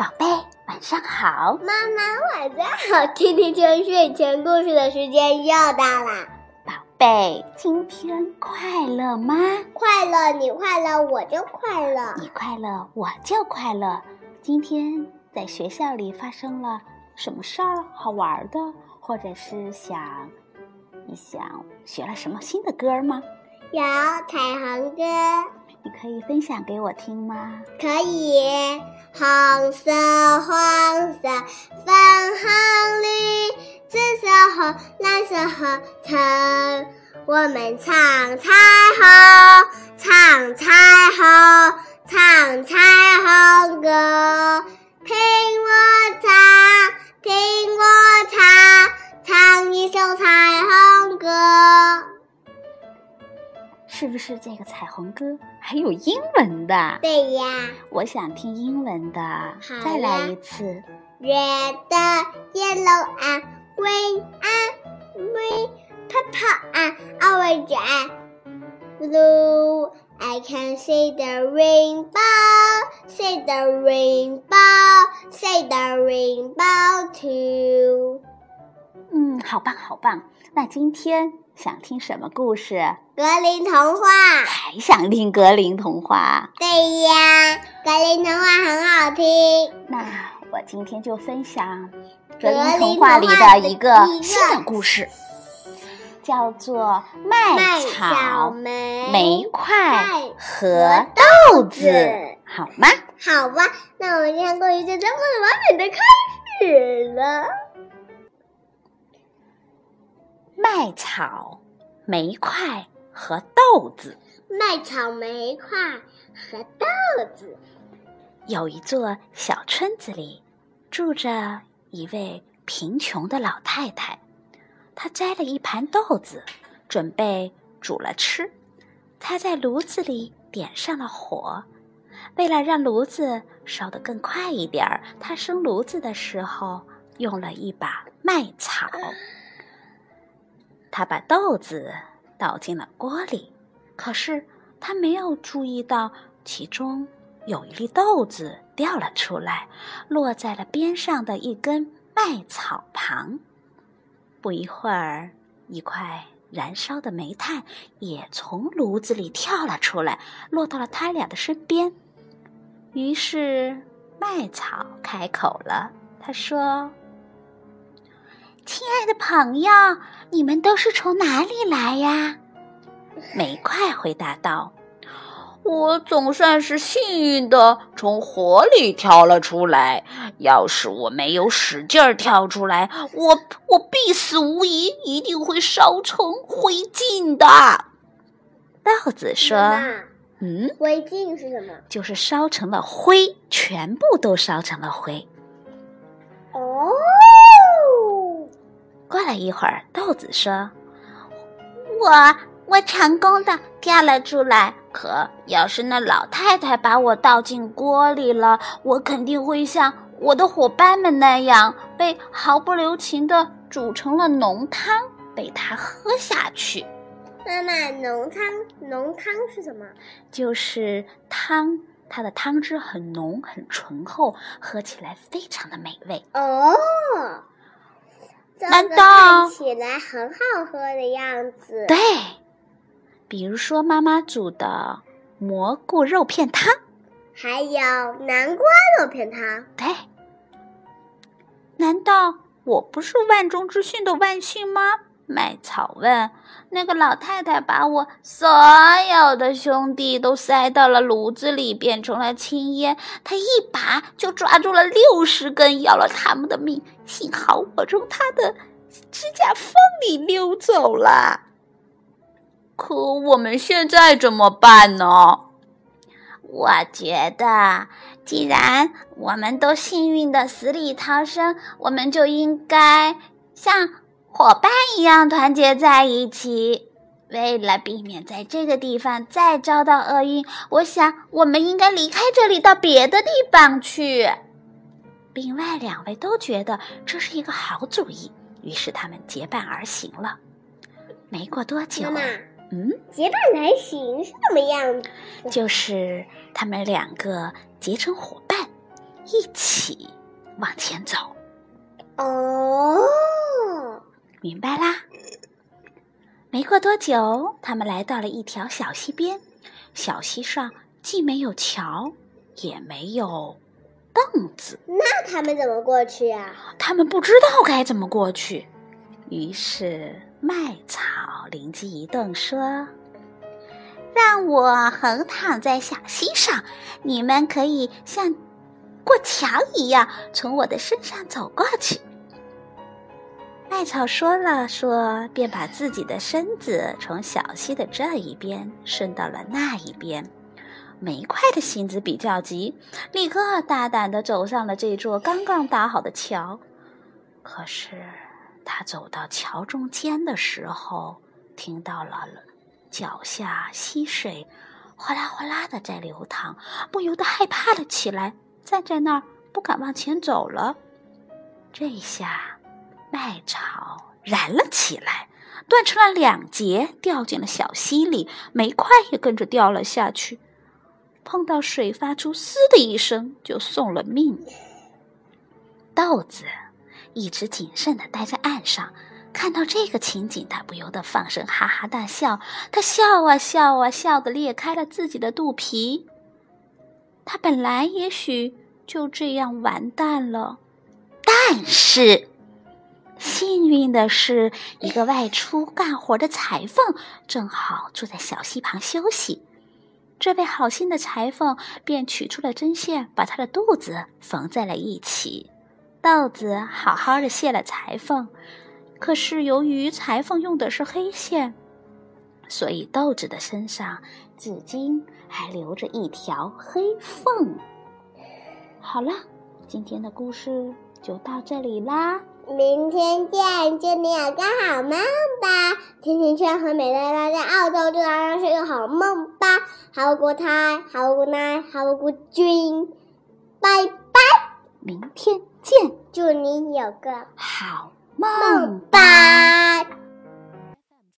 宝贝，晚上好。妈妈，晚上好。今天就是睡前故事的时间又到了。宝贝，今天快乐吗？快乐，你快乐我就快乐。你快乐我就快乐。今天在学校里发生了什么事儿？好玩的，或者是想你想学了什么新的歌吗？有彩虹歌。你可以分享给我听吗？可以。红色、黄色、粉红、绿、紫色、和、蓝色和橙，我们唱彩虹，是不是这个彩虹歌还有英文的？对呀，我想听英文的。再来一次。Red, yellow and green and green, purple and orange and blue. I can see the rainbow, see the rainbow, see the rainbow too. 嗯，好棒，好棒。那今天。想听什么故事？格林童话。还想听格林童话？对呀，格林童话很好听。那我今天就分享格林童话里的一个新的故事，叫做《麦草、煤块和豆子》，好吗？好吧，那我们今天故事就这么完美的开始了。麦草、煤块和豆子。麦草、煤块和豆子。有一座小村子里，住着一位贫穷的老太太。她摘了一盘豆子，准备煮了吃。她在炉子里点上了火。为了让炉子烧得更快一点儿，她生炉子的时候用了一把麦草。他把豆子倒进了锅里，可是他没有注意到其中有一粒豆子掉了出来，落在了边上的一根麦草旁。不一会儿，一块燃烧的煤炭也从炉子里跳了出来，落到了他俩的身边。于是麦草开口了，他说。亲爱的朋友，你们都是从哪里来呀？煤块回答道：“我总算是幸运的从火里跳了出来。要是我没有使劲儿跳出来，我我必死无疑，一定会烧成灰烬的。”稻子说：“嗯，灰烬是什么？就是烧成了灰，全部都烧成了灰。”了一会儿，豆子说：“我我成功的跳了出来。可要是那老太太把我倒进锅里了，我肯定会像我的伙伴们那样，被毫不留情的煮成了浓汤，被她喝下去。”妈妈，浓汤浓汤是什么？就是汤，它的汤汁很浓很醇厚，喝起来非常的美味。哦。难道看起来很好喝的样子？对，比如说妈妈煮的蘑菇肉片汤，还有南瓜肉片汤。对，难道我不是万中之幸的万幸吗？麦草问。那个老太太把我所有的兄弟都塞到了炉子里，变成了青烟。她一把就抓住了六十根，要了他们的命。幸好我从她的指甲缝里溜走了。可我们现在怎么办呢？我觉得，既然我们都幸运的死里逃生，我们就应该像。伙伴一样团结在一起，为了避免在这个地方再遭到厄运，我想我们应该离开这里，到别的地方去。另外两位都觉得这是一个好主意，于是他们结伴而行了。没过多久，嗯，结伴而行是什么样子？就是他们两个结成伙伴，一起往前走。哦，明白啦。没过多久，他们来到了一条小溪边。小溪上既没有桥，也没有凳子。那他们怎么过去啊？他们不知道该怎么过去。于是麦草灵机一动，说：“让我横躺在小溪上，你们可以像过桥一样从我的身上走过去。”艾草说了说，便把自己的身子从小溪的这一边伸到了那一边。煤块的性子比较急，立刻大胆地走上了这座刚刚搭好的桥。可是，他走到桥中间的时候，听到了脚下溪水哗啦哗啦的在流淌，不由得害怕了起来，站在那儿不敢往前走了。这下。麦草燃了起来，断成了两截，掉进了小溪里。煤块也跟着掉了下去，碰到水发出“嘶”的一声，就送了命。豆子一直谨慎地待在岸上，看到这个情景，他不由得放声哈哈大笑。他笑啊笑啊，笑得裂开了自己的肚皮。他本来也许就这样完蛋了，但是。幸运的是，一个外出干活的裁缝正好坐在小溪旁休息。这位好心的裁缝便取出了针线，把他的肚子缝在了一起。豆子好好的谢了裁缝，可是由于裁缝用的是黑线，所以豆子的身上至今还留着一条黑缝。好了，今天的故事就到这里啦。明天见，祝你有个好梦吧！甜甜圈和美乐乐在澳洲，祝大家睡个好梦吧！好过胎，好过奶，好过君，拜拜！明天见，祝你有个好梦吧！